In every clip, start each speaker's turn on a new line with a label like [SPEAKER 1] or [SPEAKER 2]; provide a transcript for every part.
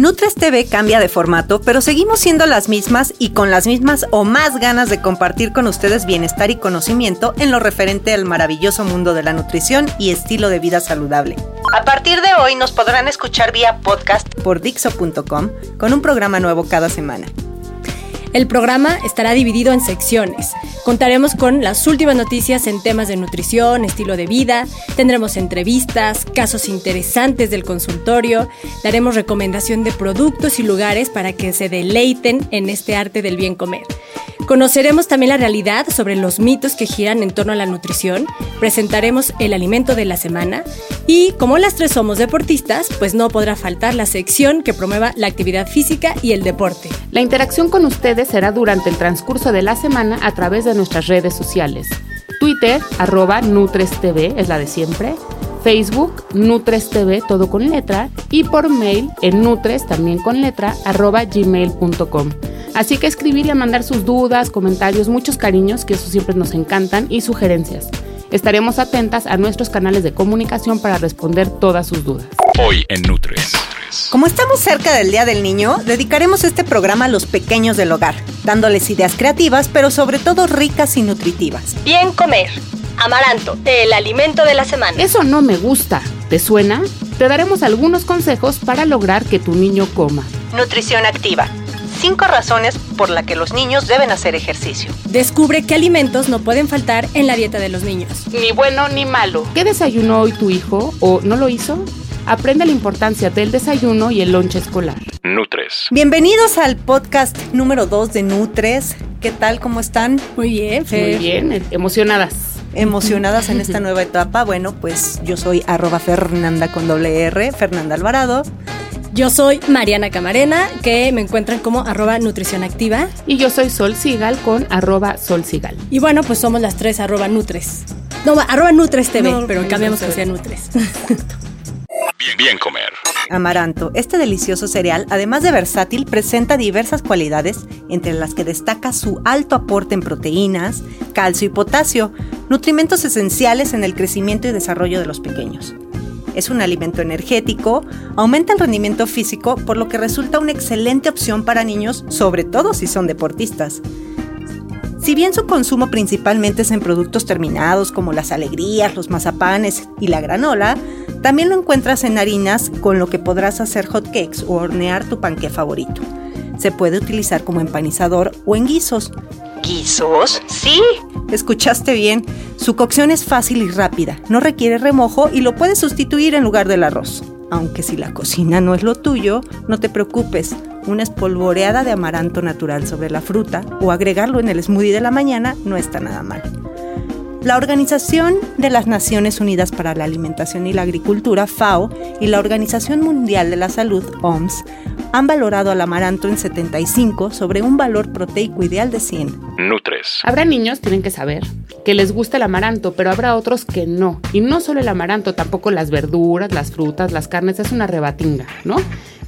[SPEAKER 1] Nutres TV cambia de formato, pero seguimos siendo las mismas y con las mismas o más ganas de compartir con ustedes bienestar y conocimiento en lo referente al maravilloso mundo de la nutrición y estilo de vida saludable. A partir de hoy nos podrán escuchar vía podcast por Dixo.com con un programa nuevo cada semana.
[SPEAKER 2] El programa estará dividido en secciones. Contaremos con las últimas noticias en temas de nutrición, estilo de vida, tendremos entrevistas, casos interesantes del consultorio, daremos recomendación de productos y lugares para que se deleiten en este arte del bien comer. Conoceremos también la realidad sobre los mitos que giran en torno a la nutrición, presentaremos el alimento de la semana y como las tres somos deportistas, pues no podrá faltar la sección que promueva la actividad física y el deporte.
[SPEAKER 3] La interacción con ustedes será durante el transcurso de la semana a través de nuestras redes sociales. Twitter, arroba NutresTV, es la de siempre. Facebook, NutresTV, todo con letra. Y por mail, en Nutres, también con letra, arroba gmail.com. Así que escribir y mandar sus dudas, comentarios, muchos cariños, que eso siempre nos encantan, y sugerencias. Estaremos atentas a nuestros canales de comunicación para responder todas sus dudas.
[SPEAKER 4] Hoy en Nutres.
[SPEAKER 1] Como estamos cerca del Día del Niño, dedicaremos este programa a los pequeños del hogar, dándoles ideas creativas, pero sobre todo ricas y nutritivas.
[SPEAKER 5] Bien comer. Amaranto, el alimento de la semana.
[SPEAKER 3] Eso no me gusta. ¿Te suena? Te daremos algunos consejos para lograr que tu niño coma.
[SPEAKER 1] Nutrición activa. Cinco razones por las que los niños deben hacer ejercicio.
[SPEAKER 2] Descubre qué alimentos no pueden faltar en la dieta de los niños.
[SPEAKER 3] Ni bueno ni malo. ¿Qué desayunó hoy tu hijo o no lo hizo? Aprende la importancia del desayuno y el lonche escolar.
[SPEAKER 4] Nutres.
[SPEAKER 1] Bienvenidos al podcast número 2 de Nutres. ¿Qué tal? ¿Cómo están?
[SPEAKER 2] Muy bien, Fer.
[SPEAKER 3] Muy bien, eh, emocionadas.
[SPEAKER 1] Emocionadas en esta nueva etapa. Bueno, pues yo soy arroba Fernanda con doble R, Fernanda Alvarado.
[SPEAKER 2] Yo soy Mariana Camarena, que me encuentran como arroba nutrición activa.
[SPEAKER 3] Y yo soy Sol Sigal con arroba Sol Sigal.
[SPEAKER 2] Y bueno, pues somos las tres arroba nutres. No, arroba nutres TV,
[SPEAKER 1] No,
[SPEAKER 2] pero cambiamos que sea nutres.
[SPEAKER 4] Bien, bien comer.
[SPEAKER 1] Amaranto, este delicioso cereal, además de versátil, presenta diversas cualidades, entre las que destaca su alto aporte en proteínas, calcio y potasio, nutrimentos esenciales en el crecimiento y desarrollo de los pequeños. Es un alimento energético, aumenta el rendimiento físico, por lo que resulta una excelente opción para niños, sobre todo si son deportistas. Si bien su consumo principalmente es en productos terminados como las alegrías, los mazapanes y la granola, también lo encuentras en harinas con lo que podrás hacer hotcakes o hornear tu panque favorito. Se puede utilizar como empanizador o en guisos. ¿Guisos? Sí. Escuchaste bien, su cocción es fácil y rápida, no requiere remojo y lo puedes sustituir en lugar del arroz. Aunque si la cocina no es lo tuyo, no te preocupes. Una espolvoreada de amaranto natural sobre la fruta o agregarlo en el smoothie de la mañana no está nada mal. La Organización de las Naciones Unidas para la Alimentación y la Agricultura, FAO, y la Organización Mundial de la Salud, OMS, han valorado al amaranto en 75 sobre un valor proteico ideal de 100.
[SPEAKER 4] Nutres.
[SPEAKER 3] Habrá niños, tienen que saber, que les gusta el amaranto, pero habrá otros que no. Y no solo el amaranto, tampoco las verduras, las frutas, las carnes, es una rebatinga, ¿no?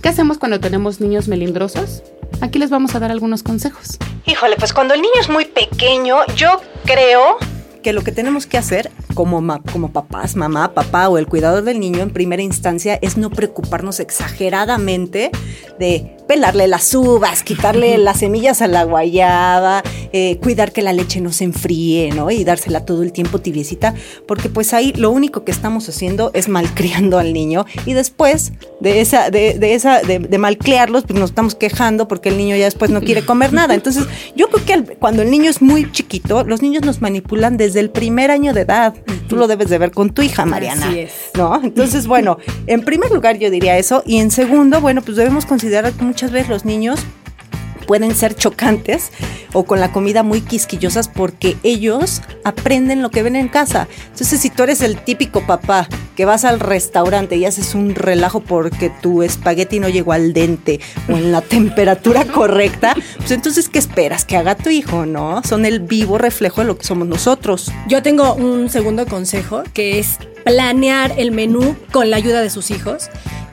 [SPEAKER 3] ¿Qué hacemos cuando tenemos niños melindrosos? Aquí les vamos a dar algunos consejos.
[SPEAKER 1] Híjole, pues cuando el niño es muy pequeño, yo creo que lo que tenemos que hacer como, como papás, mamá, papá o el cuidador del niño en primera instancia es no preocuparnos exageradamente de pelarle las uvas, quitarle las semillas a la guayaba, eh, cuidar que la leche no se enfríe, ¿no? Y dársela todo el tiempo tibiecita, porque pues ahí lo único que estamos haciendo es malcriando al niño y después de esa, de, esa, de, malcriarlos, pues nos estamos quejando porque el niño ya después no quiere comer nada. Entonces, yo creo que cuando el niño es muy chiquito, los niños nos manipulan desde el primer año de edad. Tú lo debes de ver con tu hija, Mariana. Así es. ¿No? Entonces, bueno, en primer lugar yo diría eso y en segundo, bueno, pues debemos considerar que muchas veces los niños pueden ser chocantes o con la comida muy quisquillosas porque ellos aprenden lo que ven en casa. Entonces, si tú eres el típico papá que vas al restaurante y haces un relajo porque tu espagueti no llegó al dente o en la temperatura correcta, pues entonces, ¿qué esperas? Que haga tu hijo, ¿no? Son el vivo reflejo de lo que somos nosotros.
[SPEAKER 2] Yo tengo un segundo consejo que es planear el menú con la ayuda de sus hijos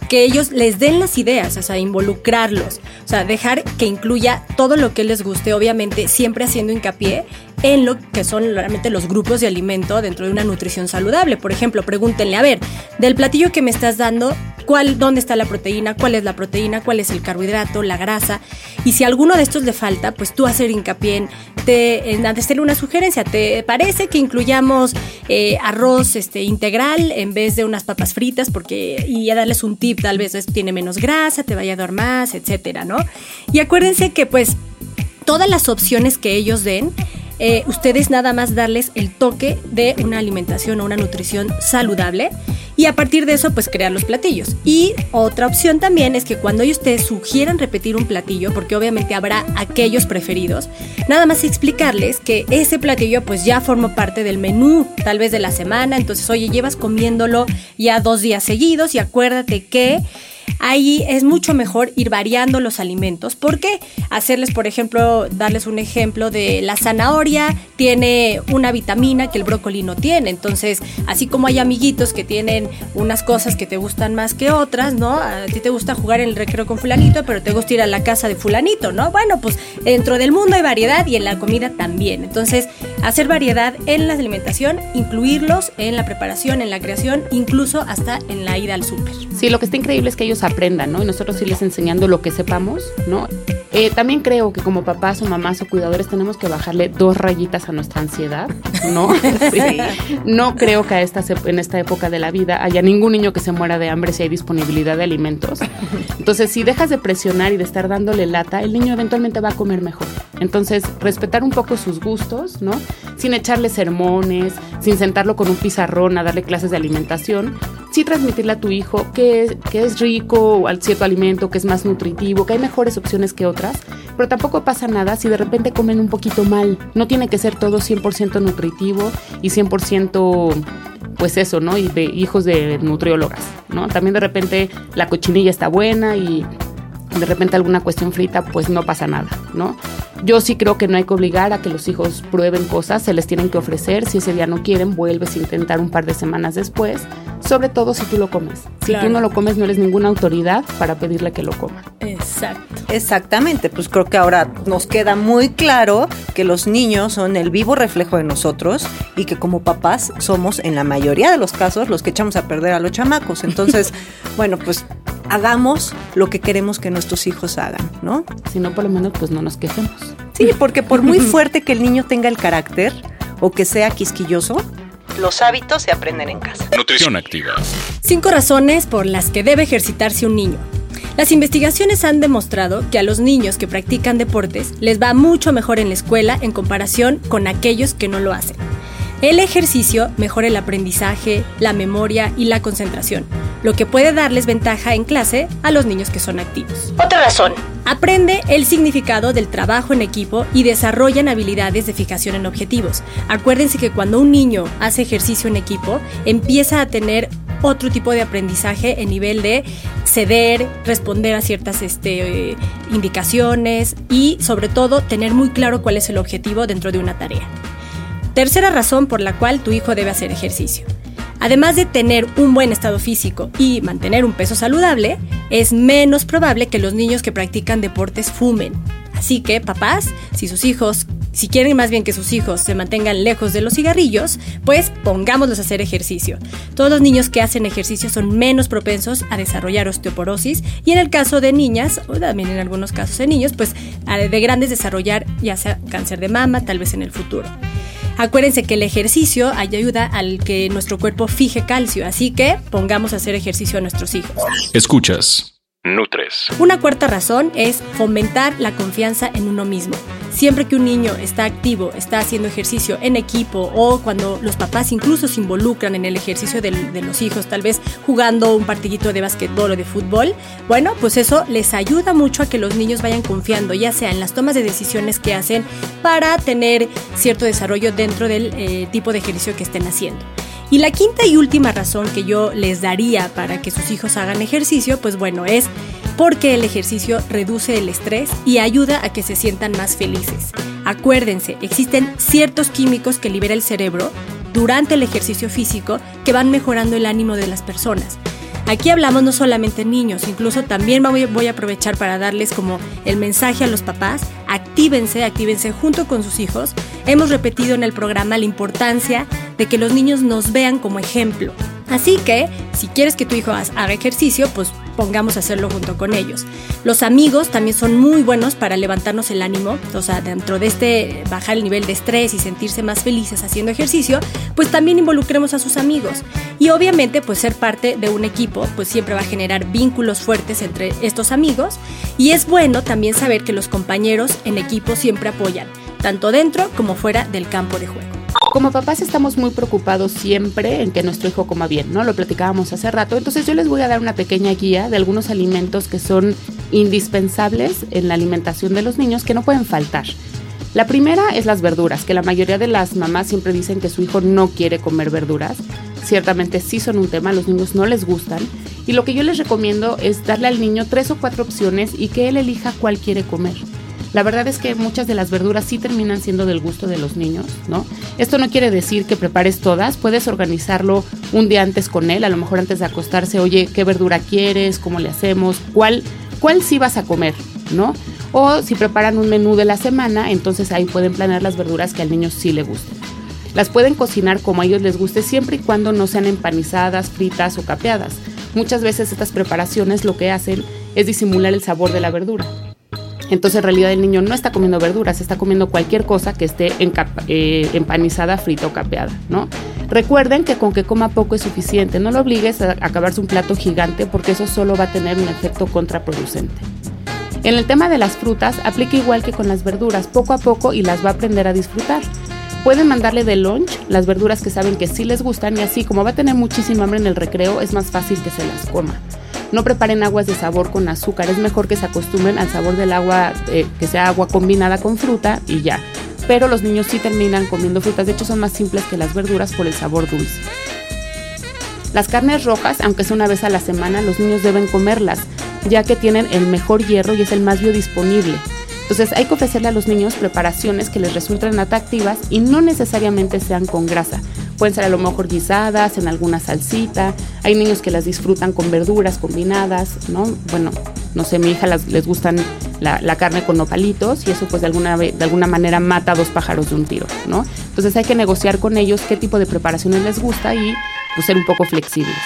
[SPEAKER 2] que ellos les den las ideas, o sea, involucrarlos, o sea, dejar que incluya todo lo que les guste, obviamente siempre haciendo hincapié en lo que son realmente los grupos de alimento dentro de una nutrición saludable. Por ejemplo, pregúntenle, a ver, del platillo que me estás dando, ¿cuál, ¿dónde está la proteína? ¿Cuál es la proteína? ¿Cuál es el carbohidrato? ¿La grasa? Y si alguno de estos le falta, pues tú hacer hincapié en, te, en hacerle una sugerencia. ¿Te parece que incluyamos eh, arroz este, integral en vez de unas papas fritas? Porque, y a darles un tip, tal vez tiene menos grasa, te vaya a dar más, etcétera, ¿no? Y acuérdense que pues todas las opciones que ellos den, eh, ustedes nada más darles el toque de una alimentación o una nutrición saludable y a partir de eso pues crear los platillos. Y otra opción también es que cuando te sugieran repetir un platillo, porque obviamente habrá aquellos preferidos, nada más explicarles que ese platillo pues ya forma parte del menú tal vez de la semana, entonces oye llevas comiéndolo ya dos días seguidos y acuérdate que ahí es mucho mejor ir variando los alimentos. ¿Por qué? Hacerles, por ejemplo, darles un ejemplo de la zanahoria tiene una vitamina que el brócoli no tiene. Entonces, así como hay amiguitos que tienen unas cosas que te gustan más que otras, ¿no? A ti te gusta jugar en el recreo con fulanito, pero te gusta ir a la casa de fulanito, ¿no? Bueno, pues dentro del mundo hay variedad y en la comida también. Entonces, hacer variedad en la alimentación, incluirlos en la preparación, en la creación, incluso hasta en la ida al súper.
[SPEAKER 3] Sí, lo que está increíble es que ellos aprendan, ¿no? Y nosotros les enseñando lo que sepamos, ¿no? Eh, también creo que como papás o mamás o cuidadores tenemos que bajarle dos rayitas a nuestra ansiedad, ¿no? No creo que a esta, en esta época de la vida haya ningún niño que se muera de hambre si hay disponibilidad de alimentos. Entonces, si dejas de presionar y de estar dándole lata, el niño eventualmente va a comer mejor. Entonces, respetar un poco sus gustos, ¿no? Sin echarle sermones, sin sentarlo con un pizarrón a darle clases de alimentación, sí transmitirle a tu hijo que, que es rico al cierto alimento, que es más nutritivo, que hay mejores opciones que otras, pero tampoco pasa nada si de repente comen un poquito mal. No tiene que ser todo 100% nutritivo y 100% pues eso, ¿no? Y de hijos de nutriólogas, ¿no? También de repente la cochinilla está buena y de repente alguna cuestión frita, pues no pasa nada, ¿no? Yo sí creo que no hay que obligar a que los hijos prueben cosas, se les tienen que ofrecer, si ese día no quieren, vuelves a intentar un par de semanas después, sobre todo si tú lo comes. Si tú no lo comes, no eres ninguna autoridad para pedirle que lo coma.
[SPEAKER 1] Exacto. Exactamente, pues creo que ahora nos queda muy claro que los niños son el vivo reflejo de nosotros y que como papás somos en la mayoría de los casos los que echamos a perder a los chamacos. Entonces, bueno, pues hagamos lo que queremos que nuestros hijos hagan, ¿no?
[SPEAKER 3] Si no, por lo menos, pues no nos quejemos.
[SPEAKER 1] Sí, porque por muy fuerte que el niño tenga el carácter o que sea quisquilloso, los hábitos se aprenden en casa.
[SPEAKER 4] Nutrición activa.
[SPEAKER 2] Cinco razones por las que debe ejercitarse un niño. Las investigaciones han demostrado que a los niños que practican deportes les va mucho mejor en la escuela en comparación con aquellos que no lo hacen. El ejercicio mejora el aprendizaje, la memoria y la concentración, lo que puede darles ventaja en clase a los niños que son activos.
[SPEAKER 5] Otra razón.
[SPEAKER 2] Aprende el significado del trabajo en equipo y desarrollan habilidades de fijación en objetivos. Acuérdense que cuando un niño hace ejercicio en equipo, empieza a tener otro tipo de aprendizaje en nivel de ceder, responder a ciertas este, indicaciones y sobre todo tener muy claro cuál es el objetivo dentro de una tarea. Tercera razón por la cual tu hijo debe hacer ejercicio. Además de tener un buen estado físico y mantener un peso saludable, es menos probable que los niños que practican deportes fumen. Así que, papás, si sus hijos si quieren más bien que sus hijos se mantengan lejos de los cigarrillos, pues pongámoslos a hacer ejercicio. Todos los niños que hacen ejercicio son menos propensos a desarrollar osteoporosis y en el caso de niñas, o también en algunos casos de niños, pues de grandes desarrollar ya sea cáncer de mama, tal vez en el futuro. Acuérdense que el ejercicio ayuda al que nuestro cuerpo fije calcio, así que pongamos a hacer ejercicio a nuestros hijos.
[SPEAKER 4] Escuchas. Nutres.
[SPEAKER 2] Una cuarta razón es fomentar la confianza en uno mismo. Siempre que un niño está activo, está haciendo ejercicio en equipo o cuando los papás incluso se involucran en el ejercicio de, los hijos, tal vez jugando un partidito de básquetbol o de fútbol, bueno, pues eso les ayuda mucho a que los niños vayan confiando, ya sea en las tomas de decisiones que hacen para tener cierto desarrollo dentro del eh, tipo de ejercicio que estén haciendo. Y la quinta y última razón que yo les daría para que sus hijos hagan ejercicio, pues bueno, es porque el ejercicio reduce el estrés y ayuda a que se sientan más felices. Acuérdense, existen ciertos químicos que libera el cerebro durante el ejercicio físico que van mejorando el ánimo de las personas. Aquí hablamos no solamente niños, incluso también voy, a aprovechar para darles como el mensaje a los papás, actívense, actívense junto con sus hijos. Hemos repetido en el programa la importancia de que los niños nos vean como ejemplo. Así que, si quieres que tu hijo haga ejercicio, pues pongamos a hacerlo junto con ellos. Los amigos también son muy buenos para levantarnos el ánimo, o sea, dentro de este bajar el nivel de estrés y sentirse más felices haciendo ejercicio, pues también involucremos a sus amigos. Y obviamente, pues ser parte de un equipo, pues siempre va a generar vínculos fuertes entre estos amigos. Y es bueno también saber que los compañeros en equipo siempre apoyan, tanto dentro como fuera del campo de juego.
[SPEAKER 3] Como papás estamos muy preocupados siempre en que nuestro hijo coma bien, ¿no? Lo platicábamos hace rato. Entonces yo les voy a dar una pequeña guía de algunos alimentos que son indispensables en la alimentación de los niños que no pueden faltar. La primera es las verduras, que la mayoría de las mamás siempre dicen que su hijo no quiere comer verduras. Ciertamente sí son un tema, los niños no les gustan. Y lo que yo les recomiendo es darle al niño tres o cuatro opciones y que él elija cuál quiere comer. La verdad es que muchas de las verduras sí terminan siendo del gusto de los niños, ¿no? Esto no quiere decir que prepares todas, puedes organizarlo un día antes con él, a lo mejor antes de acostarse, oye, ¿qué verdura quieres? ¿Cómo le hacemos? ¿Cuál, cuál sí vas a comer? ¿No? O si preparan un menú de la semana, entonces ahí pueden planear las verduras que al niño sí le gusten. Las pueden cocinar como a ellos les guste siempre y cuando no sean empanizadas, fritas o capeadas. Muchas veces estas preparaciones lo que hacen es disimular el sabor de la verdura. Entonces en realidad el niño no está comiendo verduras, está comiendo cualquier cosa que esté eh, empanizada, frita o capeada, ¿no? Recuerden que con que coma poco es suficiente, no lo obligues a acabarse un plato gigante porque eso solo va a tener un efecto contraproducente. En el tema de las frutas, aplica igual que con las verduras, poco a poco y las va a aprender a disfrutar. Pueden mandarle de lunch las verduras que saben que sí les gustan y así como va a tener muchísima hambre en el recreo, es más fácil que se las coma. No preparen aguas de sabor con azúcar, es mejor que se acostumbren al sabor del agua, eh, que sea agua combinada con fruta y ya. Pero los niños sí terminan comiendo frutas, de hecho son más simples que las verduras por el sabor dulce. Las carnes rojas, aunque sea una vez a la semana, los niños deben comerlas, ya que tienen el mejor hierro y es el más biodisponible. Entonces hay que ofrecerle a los niños preparaciones que les resulten atractivas y no necesariamente sean con grasa. Pueden ser a lo mejor guisadas, en alguna salsita. Hay niños que las disfrutan con verduras combinadas, ¿no? Bueno, no sé, mi hija les gustan la, carne con nopalitos y eso pues de alguna, de alguna manera mata a dos pájaros de un tiro, ¿no? Entonces hay que negociar con ellos qué tipo de preparaciones les gusta y pues ser un poco flexibles.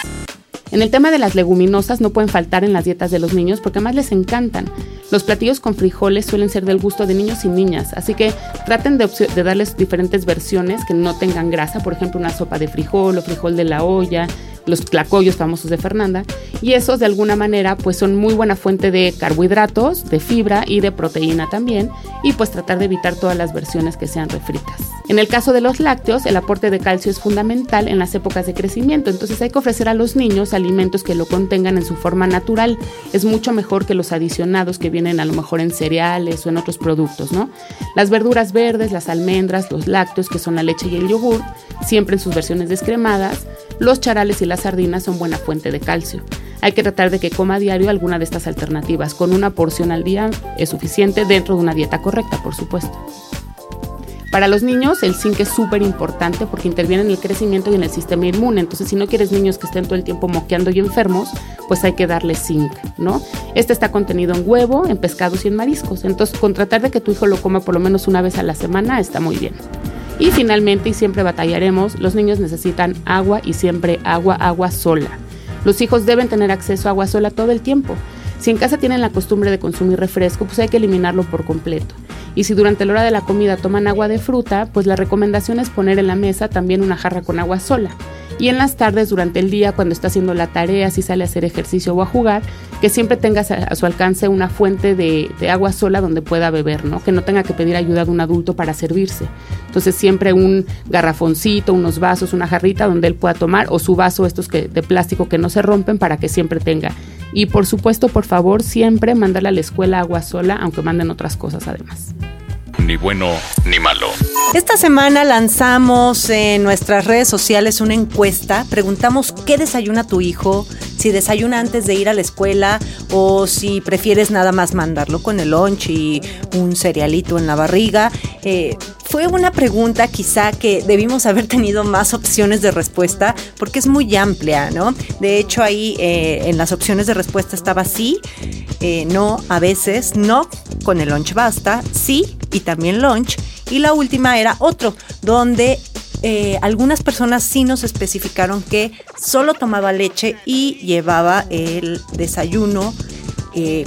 [SPEAKER 3] En el tema de las leguminosas no pueden faltar en las dietas de los niños porque además les encantan. Los platillos con frijoles suelen ser del gusto de niños y niñas, así que traten de, darles diferentes versiones que no tengan grasa, por ejemplo una sopa de frijol o frijol de la olla, los tlacoyos famosos de Fernanda, y esos de alguna manera pues son muy buena fuente de carbohidratos, de fibra y de proteína también, y pues tratar de evitar todas las versiones que sean refritas. En el caso de los lácteos, el aporte de calcio es fundamental en las épocas de crecimiento, entonces hay que ofrecer a los niños alimentos que lo contengan en su forma natural. Es mucho mejor que los adicionados que a lo mejor en cereales o en otros productos, ¿no? Las verduras verdes, las almendras, los lácteos, que son la leche y el yogur, siempre en sus versiones descremadas, los charales y las sardinas son buena fuente de calcio. Hay que tratar de que coma a diario alguna de estas alternativas. Con una porción al día es suficiente dentro de una dieta correcta, por supuesto. Para los niños el zinc es súper importante porque interviene en el crecimiento y en el sistema inmune. Entonces, si no quieres niños que estén todo el tiempo moqueando y enfermos, pues hay que darle zinc, ¿no? Este está contenido en huevo, en pescados y en mariscos. Entonces, con tratar de que tu hijo lo coma por lo menos una vez a la semana está muy bien. Y finalmente, y siempre batallaremos, los niños necesitan agua y siempre agua, agua sola. Los hijos deben tener acceso a agua sola todo el tiempo. Si en casa tienen la costumbre de consumir refresco, pues hay que eliminarlo por completo. Y si durante la hora de la comida toman agua de fruta, pues la recomendación es poner en la mesa también una jarra con agua sola. Y en las tardes, durante el día, cuando está haciendo la tarea, si sale a hacer ejercicio o a jugar, que siempre tenga a su alcance una fuente de, agua sola donde pueda beber, ¿no? Que no tenga que pedir ayuda de un adulto para servirse. Entonces siempre un garrafoncito, unos vasos, una jarrita donde él pueda tomar, o su vaso estos que, de plástico que no se rompen para que siempre tenga. Y por supuesto, por favor, siempre mandarle a la escuela agua sola, aunque manden otras cosas además
[SPEAKER 4] ni bueno ni malo.
[SPEAKER 1] Esta semana lanzamos en nuestras redes sociales una encuesta. Preguntamos qué desayuna tu hijo, si desayuna antes de ir a la escuela o si prefieres nada más mandarlo con el lunch y un cerealito en la barriga. Eh, fue una pregunta quizá que debimos haber tenido más opciones de respuesta porque es muy amplia, ¿no? De hecho ahí eh, en las opciones de respuesta estaba sí, eh, no, a veces, no, con el lunch basta, sí y también lunch. Y la última era otro, donde eh, algunas personas sí nos especificaron que solo tomaba leche y llevaba el desayuno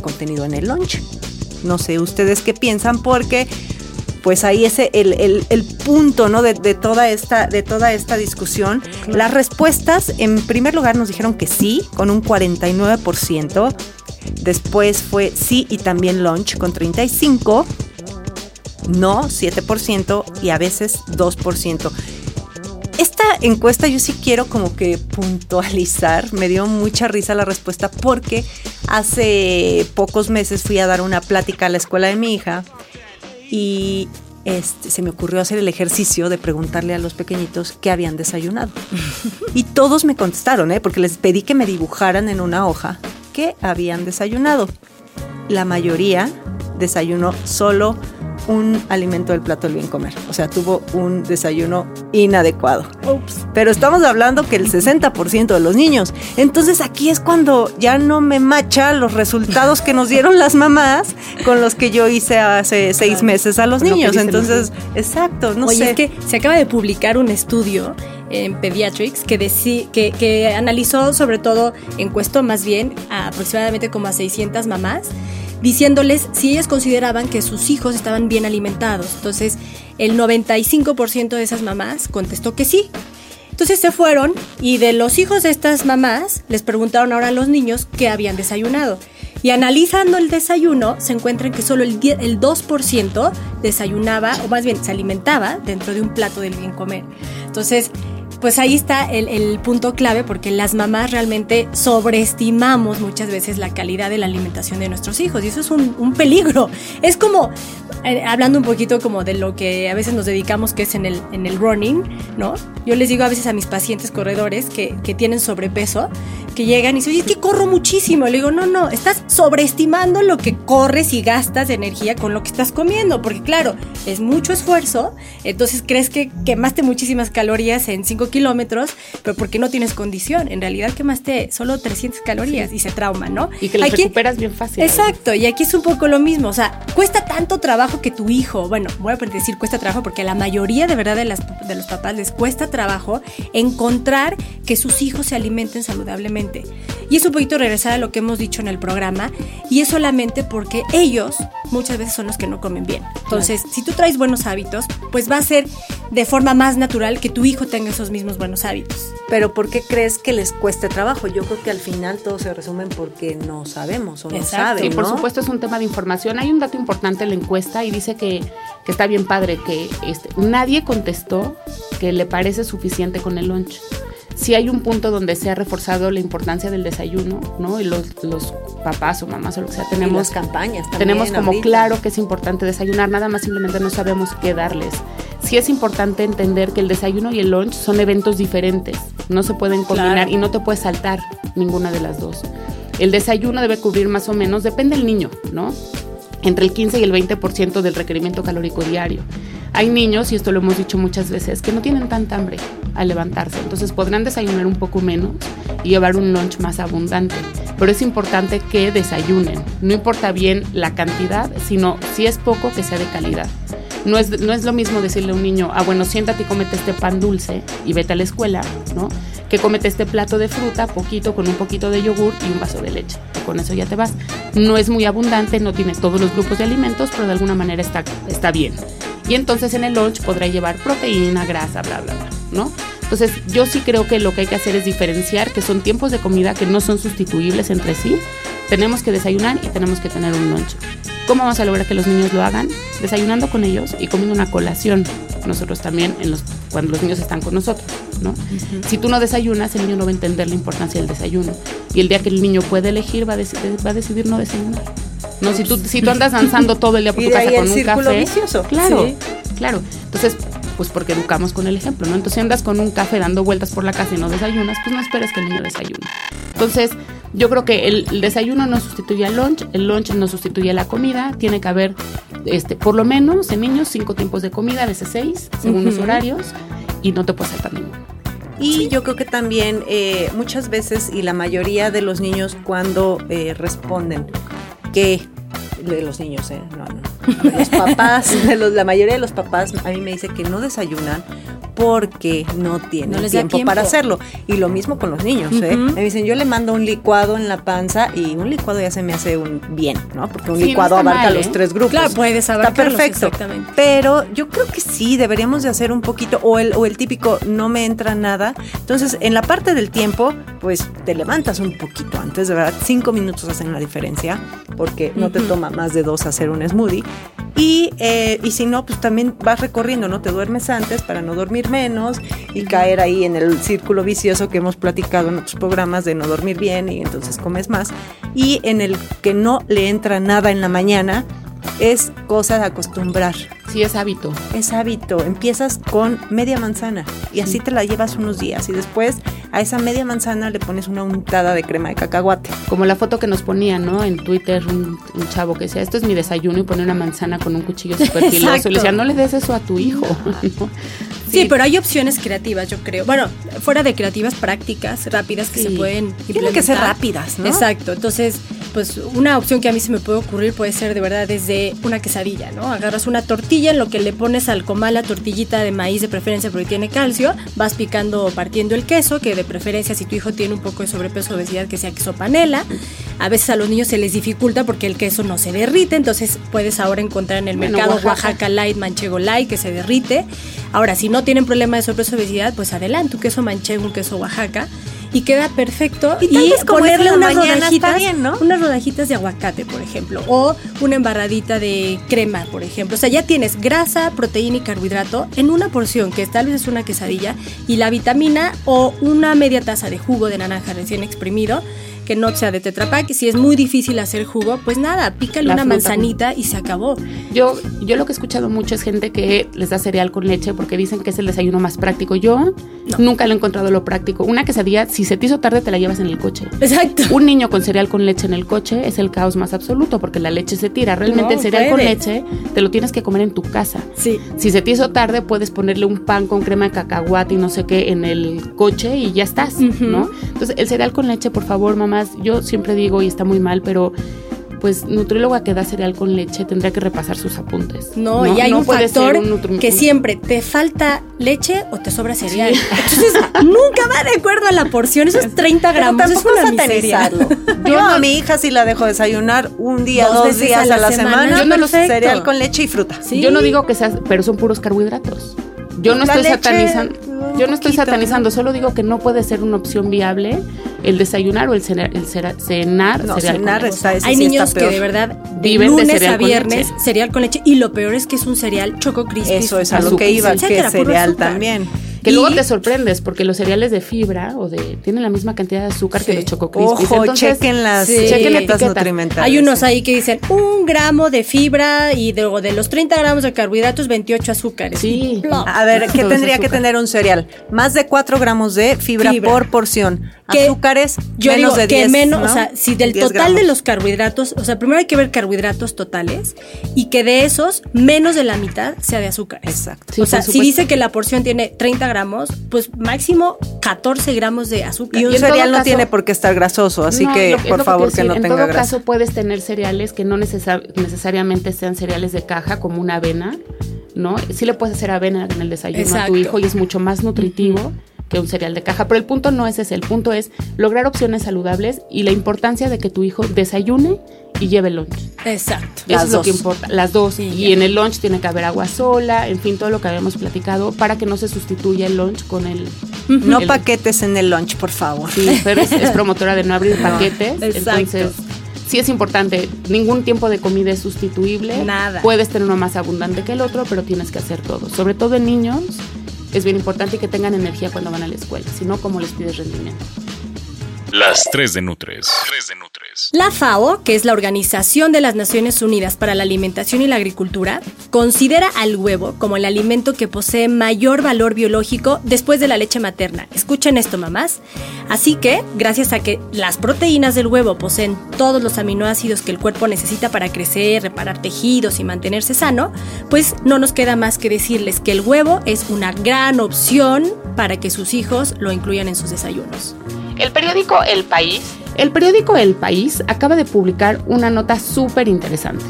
[SPEAKER 1] contenido en el lunch. No sé ustedes qué piensan porque pues ahí es el, punto ¿no? de, toda esta, de toda esta discusión. Las respuestas, en primer lugar, nos dijeron que sí, con un 49%. Después fue sí y también lunch con 35%. No, 7% y a veces 2%. Esta encuesta yo sí quiero como que puntualizar, me dio mucha risa la respuesta porque hace pocos meses fui a dar una plática a la escuela de mi hija y este, se me ocurrió hacer el ejercicio de preguntarle a los pequeñitos qué habían desayunado. y todos me contestaron, ¿eh? porque les pedí que me dibujaran en una hoja qué habían desayunado. La mayoría desayunó solo un alimento del plato del bien comer. O sea, tuvo un desayuno inadecuado. Pero estamos hablando que el 60% de los niños. Entonces aquí es cuando ya no me macha los resultados que nos dieron las mamás con los que yo hice hace seis meses a los niños. Entonces, exacto, no
[SPEAKER 2] Oye,
[SPEAKER 1] sé.
[SPEAKER 2] es que se acaba de publicar un estudio en Pediatrics que, que, que analizó sobre todo, encuestó más bien a aproximadamente como a 600 mamás diciéndoles si ellas consideraban que sus hijos estaban bien alimentados. Entonces, el 95% de esas mamás contestó que sí. Entonces se fueron y de los hijos de estas mamás les preguntaron ahora a los niños qué habían desayunado. Y analizando el desayuno, se encuentran que solo el, el 2% desayunaba, o más bien se alimentaba dentro de un plato del bien comer. Entonces, pues ahí está el, punto clave porque las mamás realmente sobreestimamos muchas veces la calidad de la alimentación de nuestros hijos y eso es un, peligro. Es como, eh, hablando un poquito como de lo que a veces nos dedicamos que es en el, en el running, ¿no? Yo les digo a veces a mis pacientes corredores que, que tienen sobrepeso, que llegan y dicen, oye, es que corro muchísimo. Le digo, no, no, estás sobreestimando lo que corres y gastas de energía con lo que estás comiendo, porque claro, es mucho esfuerzo, entonces crees que quemaste muchísimas calorías en 5 kilómetros, pero porque no tienes condición. En realidad quemaste solo 300 calorías y se trauma, ¿no?
[SPEAKER 3] Y que las recuperas bien fácil.
[SPEAKER 2] Exacto, y aquí es un poco lo mismo, o sea, cuesta tanto trabajo que tu hijo, bueno, voy a decir cuesta trabajo porque a la mayoría de verdad de, las, de los papás les cuesta trabajo encontrar que sus hijos se alimenten saludablemente y es un poquito regresar a lo que hemos dicho en el programa, y es solamente porque ellos muchas veces son los que no comen bien. Entonces, si tú traes buenos hábitos, pues va a ser de forma más natural que tu hijo tenga esos mismos buenos hábitos.
[SPEAKER 1] Pero ¿por qué crees que les cueste trabajo? Yo creo que al final todo se resume porque no sabemos o no saben. Sí,
[SPEAKER 3] por supuesto es un tema de información. Hay un dato importante en la encuesta y dice que, que está bien padre, que este, nadie contestó que le parece suficiente con el lunch sí hay un punto donde se ha reforzado la importancia del desayuno, ¿no? Y los, papás o mamás o lo que sea, tenemos
[SPEAKER 1] campañas también,
[SPEAKER 3] Tenemos como claro que es importante desayunar, nada más simplemente no sabemos qué darles. Sí es importante entender que el desayuno y el lunch son eventos diferentes, no se pueden combinar y no te puedes saltar ninguna de las dos. El desayuno debe cubrir más o menos, depende del niño, ¿no? Entre el 15 y el 20% del requerimiento calórico diario. Hay niños, y esto lo hemos dicho muchas veces, que no tienen tanta hambre al levantarse. Entonces podrán desayunar un poco menos y llevar un lunch más abundante. Pero es importante que desayunen. No importa bien la cantidad, sino si es poco, que sea de calidad. No es, no es lo mismo decirle a un niño, ah, bueno, siéntate y comete este pan dulce y vete a la escuela, ¿no? Que comete este plato de fruta, poquito, con un poquito de yogur y un vaso de leche. con eso ya te vas. No es muy abundante, no tiene todos los grupos de alimentos, pero de alguna manera está, está bien. Y entonces en el lunch podrá llevar proteína, grasa, bla, bla, bla, ¿no? Entonces yo sí creo que lo que hay que hacer es diferenciar que son tiempos de comida que no son sustituibles entre sí. Tenemos que desayunar y tenemos que tener un lunch. ¿Cómo vamos a lograr que los niños lo hagan? Desayunando con ellos y comiendo una colación. Nosotros también en los, cuando los niños están con nosotros, ¿no? Si tú no desayunas, el niño no va a entender la importancia del desayuno. Y el día que el niño puede elegir, va a, decidir, va a decidir no desayunar. No, si tú, si tú andas danzando todo el día por tu casa con un café.
[SPEAKER 1] Vicioso.
[SPEAKER 3] Claro, claro. Entonces, pues porque educamos con el ejemplo, ¿no? Entonces, si andas con un café dando vueltas por la casa y no desayunas, pues no esperes que el niño desayune. Entonces, yo creo que el, desayuno no sustituye al lunch, el lunch no sustituye a la comida, tiene que haber, este, por lo menos en niños, cinco tiempos de comida, a veces seis, según los horarios, y no te puedes saltar ninguno.
[SPEAKER 1] Y yo creo que también eh, muchas veces, y la mayoría de los niños cuando eh, responden que de los niños, ¿eh? No, no. Los papás, de los, la mayoría de los papás a mí me dice que no desayunan porque no tienen tiempo, para hacerlo. Y lo mismo con los niños, ¿eh? Me dicen, yo le mando un licuado en la panza y un licuado ya se me hace un bien, ¿no? Porque un licuado abarca los ¿eh? tres grupos.
[SPEAKER 2] Claro, puedes Está
[SPEAKER 1] perfecto. Pero yo creo que sí, deberíamos de hacer un poquito, o el, o el típico, no me entra nada. Entonces, en la parte del tiempo, pues te levantas un poquito antes, de verdad, cinco minutos hacen la diferencia, porque no te toma más de dos hacer un smoothie. Y, eh, y si no, pues también vas recorriendo, no te duermes antes para no dormir menos y caer ahí en el círculo vicioso que hemos platicado en otros programas de no dormir bien y entonces comes más. Y en el que no le entra nada en la mañana, es cosa de acostumbrar.
[SPEAKER 3] Sí, es hábito.
[SPEAKER 1] Es hábito. Empiezas con media manzana y así te la llevas unos días y después a esa media manzana le pones una untada de crema de cacahuate.
[SPEAKER 3] Como la foto que nos ponía, ¿no? En Twitter un, chavo que decía, esto es mi desayuno y pone una manzana con un cuchillo súper filoso. Le decía, no le des eso a tu hijo.
[SPEAKER 2] Sí. pero hay opciones creativas, yo creo. Bueno, fuera de creativas, prácticas rápidas que se pueden
[SPEAKER 1] implementar. Tienen que ser rápidas, ¿no?
[SPEAKER 2] Exacto. Entonces, pues una opción que a mí se me puede ocurrir puede ser de verdad desde una quesadilla, ¿no? Agarras una tortilla, en lo que le pones al comal la tortillita de maíz de preferencia porque tiene calcio, vas picando, partiendo el queso, que de preferencia si tu hijo tiene un poco de sobrepeso o obesidad que sea queso panela. A veces a los niños se les dificulta porque el queso no se derrite, entonces puedes ahora encontrar en el mercado Oaxaca. Oaxaca Light, Manchego Light que se derrite. Ahora, si no tienen problema de sobrepeso o obesidad, pues adelante, un queso manchego, un queso Oaxaca y queda perfecto.
[SPEAKER 1] Y, y ponerle unas rodajitas,
[SPEAKER 2] ¿no? unas rodajitas de aguacate, por ejemplo, o una embarradita de crema, por ejemplo. O sea, ya tienes grasa, proteína y carbohidrato en una porción, que tal vez es una quesadilla, y la vitamina o una media taza de jugo de naranja recién exprimido que no sea de tetrapack. Si es muy difícil hacer jugo, pues nada, pícale una manzanita y se acabó.
[SPEAKER 3] Yo, yo lo que he escuchado mucho es gente que les da cereal con leche porque dicen que es el desayuno más práctico. Yo nunca lo he encontrado lo práctico. Una quesadilla, si se te hizo tarde, te la llevas en el coche.
[SPEAKER 2] Exacto.
[SPEAKER 3] Un niño con cereal con leche en el coche es el caos más absoluto porque la leche se tira. Realmente el cereal con leche te lo tienes que comer en tu casa.
[SPEAKER 2] Sí.
[SPEAKER 3] Si se te hizo tarde, puedes ponerle un pan con crema de cacahuate y no sé qué en el coche y ya estás, ¿no? Entonces, el cereal con leche, por favor, mamá yo siempre digo, y está muy mal, pero pues nutrióloga que da cereal con leche tendría que repasar sus apuntes.
[SPEAKER 2] No, y hay un factor que siempre te falta leche o te sobra cereal. Entonces, nunca va de acuerdo a la porción. Esos 30 gramos es una satanizarlo.
[SPEAKER 1] Yo a mi hija sí la dejo desayunar un día, dos, días a la, semana. Yo no lo cereal con leche y fruta.
[SPEAKER 3] Yo no digo que sea, pero son puros carbohidratos. Yo no estoy satanizando, yo no estoy satanizando, solo digo que no puede ser una opción viable el desayunar o el cenar, el cenar,
[SPEAKER 1] no, cenar está,
[SPEAKER 2] Hay niños que de verdad de lunes a viernes cereal con leche y lo peor es que es un cereal choco crispy.
[SPEAKER 1] Eso es a lo que iba, que cereal también.
[SPEAKER 3] Que luego te sorprendes porque los cereales de fibra o de tienen la misma cantidad de azúcar que los Choco
[SPEAKER 1] Crispies. Ojo, chequen las etiquetas nutrimentales.
[SPEAKER 2] Hay unos ahí que dicen un gramo de fibra y de, de los 30 gramos de carbohidratos, 28 azúcares.
[SPEAKER 1] Sí. A ver, ¿qué tendría que tener un cereal? Más de 4 gramos de fibra, por porción. Azúcares,
[SPEAKER 2] yo
[SPEAKER 1] menos
[SPEAKER 2] digo
[SPEAKER 1] de
[SPEAKER 2] que menos, o sea, si del total de los carbohidratos, o sea, primero hay que ver carbohidratos totales y que de esos menos de la mitad sea de azúcar.
[SPEAKER 1] Exacto.
[SPEAKER 2] o sea, si dice que la porción tiene 30 gramos, pues máximo 14 gramos de azúcar.
[SPEAKER 1] Y un cereal no tiene por qué estar grasoso, así que por favor que, no tenga grasa.
[SPEAKER 3] En todo caso puedes tener cereales que no necesariamente sean cereales de caja como una avena, ¿no? Sí le puedes hacer avena en el desayuno a tu hijo y es mucho más nutritivo que un cereal de caja. Pero el punto no es ese, el punto es lograr opciones saludables y la importancia de que tu hijo desayune y lleve lunch.
[SPEAKER 2] Exacto.
[SPEAKER 3] Eso es lo que importa, las dos. y en el lunch tiene que haber agua sola, en fin, todo lo que habíamos platicado para que no se sustituya el lunch con el...
[SPEAKER 1] No paquetes en el lunch, por favor.
[SPEAKER 3] Sí, pero es, promotora de no abrir paquetes. Entonces, sí es importante, ningún tiempo de comida es sustituible.
[SPEAKER 2] Nada.
[SPEAKER 3] Puedes tener uno más abundante que el otro, pero tienes que hacer todo. Sobre todo en niños, es bien importante que tengan energía cuando van a la escuela, si no, ¿cómo les pides rendimiento?
[SPEAKER 4] Las 3 de Nutres. 3 de
[SPEAKER 2] Nutres. La FAO, que es la Organización de las Naciones Unidas para la Alimentación y la Agricultura, considera al huevo como el alimento que posee mayor valor biológico después de la leche materna. Escuchen esto, mamás. Así que, gracias a que las proteínas del huevo poseen todos los aminoácidos que el cuerpo necesita para crecer, reparar tejidos y mantenerse sano, pues no nos queda más que decirles que el huevo es una gran opción para que sus hijos lo incluyan en sus desayunos.
[SPEAKER 3] El periódico El País. El periódico El País acaba de publicar una nota súper interesante.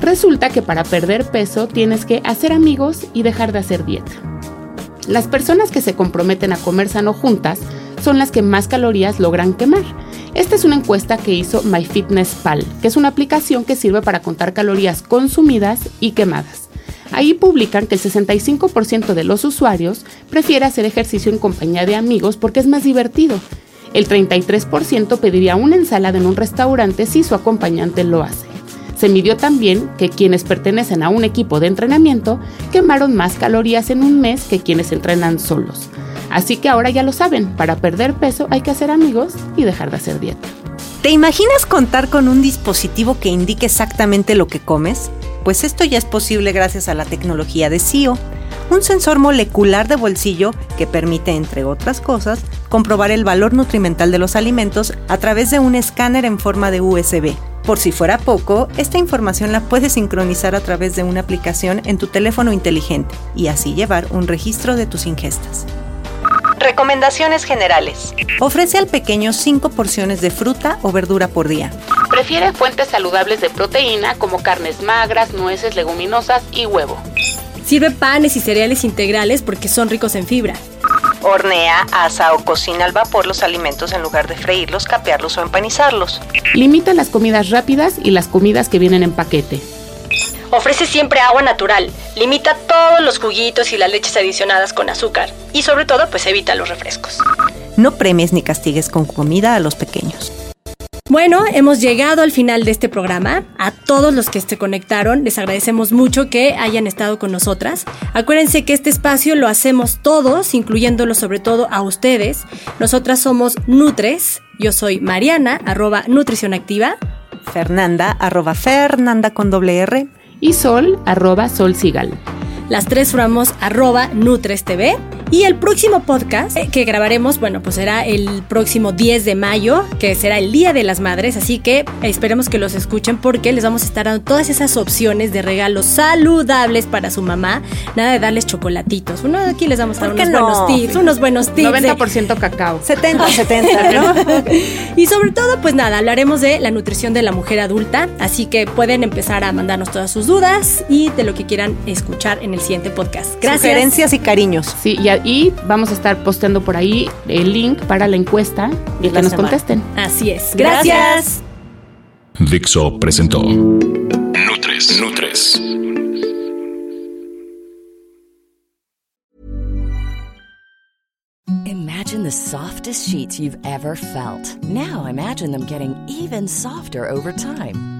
[SPEAKER 3] Resulta que para perder peso tienes que hacer amigos y dejar de hacer dieta. Las personas que se comprometen a comer sano juntas son las que más calorías logran quemar. Esta es una encuesta que hizo MyFitnessPal, que es una aplicación que sirve para contar calorías consumidas y quemadas. Ahí publican que el 65% de los usuarios prefiere hacer ejercicio en compañía de amigos porque es más divertido el 33% pediría una ensalada en un restaurante si su acompañante lo hace. Se midió también que quienes pertenecen a un equipo de entrenamiento quemaron más calorías en un mes que quienes entrenan solos. Así que ahora ya lo saben, para perder peso hay que hacer amigos y dejar de hacer dieta.
[SPEAKER 1] ¿Te imaginas contar con un dispositivo que indique exactamente lo que comes? Pues esto ya es posible gracias a la tecnología de CIO un sensor molecular de bolsillo que permite, entre otras cosas, comprobar el valor nutrimental de los alimentos a través de un escáner en forma de USB. Por si fuera poco, esta información la puedes sincronizar a través de una aplicación en tu teléfono inteligente y así llevar un registro de tus ingestas.
[SPEAKER 5] Recomendaciones generales.
[SPEAKER 1] Ofrece al pequeño 5 porciones de fruta o verdura por día.
[SPEAKER 3] Prefiere fuentes saludables de proteína como carnes magras, nueces, leguminosas y huevo.
[SPEAKER 2] Sirve panes y cereales integrales porque son ricos en fibra.
[SPEAKER 5] Hornea, asa o cocina al vapor los alimentos en lugar de freírlos, capearlos o empanizarlos.
[SPEAKER 3] Limita las comidas rápidas y las comidas que vienen en paquete.
[SPEAKER 5] Ofrece siempre agua natural. Limita todos los juguitos y las leches adicionadas con azúcar. Y sobre todo, pues evita los refrescos.
[SPEAKER 1] No premies ni castigues con comida a los pequeños.
[SPEAKER 2] Bueno, hemos llegado al final de este programa. A todos los que se conectaron, les agradecemos mucho que hayan estado con nosotras. Acuérdense que este espacio lo hacemos todos, incluyéndolo sobre todo a ustedes. Nosotras somos Nutres. Yo soy Mariana, arroba Nutrición Activa.
[SPEAKER 1] Fernanda, arroba Fernanda con doble R.
[SPEAKER 3] Y Sol, arroba Sol Sigal.
[SPEAKER 2] Las tres formamos arroba Nutres TV. Y el próximo podcast eh, que grabaremos, bueno, pues será el próximo 10 de mayo, que será el Día de las Madres, así que esperemos que los escuchen porque les vamos a estar dando todas esas opciones de regalos saludables para su mamá. Nada de darles chocolatitos. Uno aquí les vamos a dar unos buenos tips, unos buenos tips.
[SPEAKER 3] 90% cacao.
[SPEAKER 1] 70, 70, ¿no?
[SPEAKER 2] y sobre todo, pues nada, hablaremos de la nutrición de la mujer adulta, así que pueden empezar a mandarnos todas sus dudas y de lo que quieran escuchar en el siguiente podcast.
[SPEAKER 1] Gracias. Sugerencias y cariños.
[SPEAKER 3] Sí, y y vamos a estar posteando por ahí el link para la encuesta y que nos contesten.
[SPEAKER 2] Así es. Gracias.
[SPEAKER 4] Dixo presentó Nutres. Nutres.
[SPEAKER 6] Imagine the softest sheets you've ever felt. Now imagine them getting even softer over time.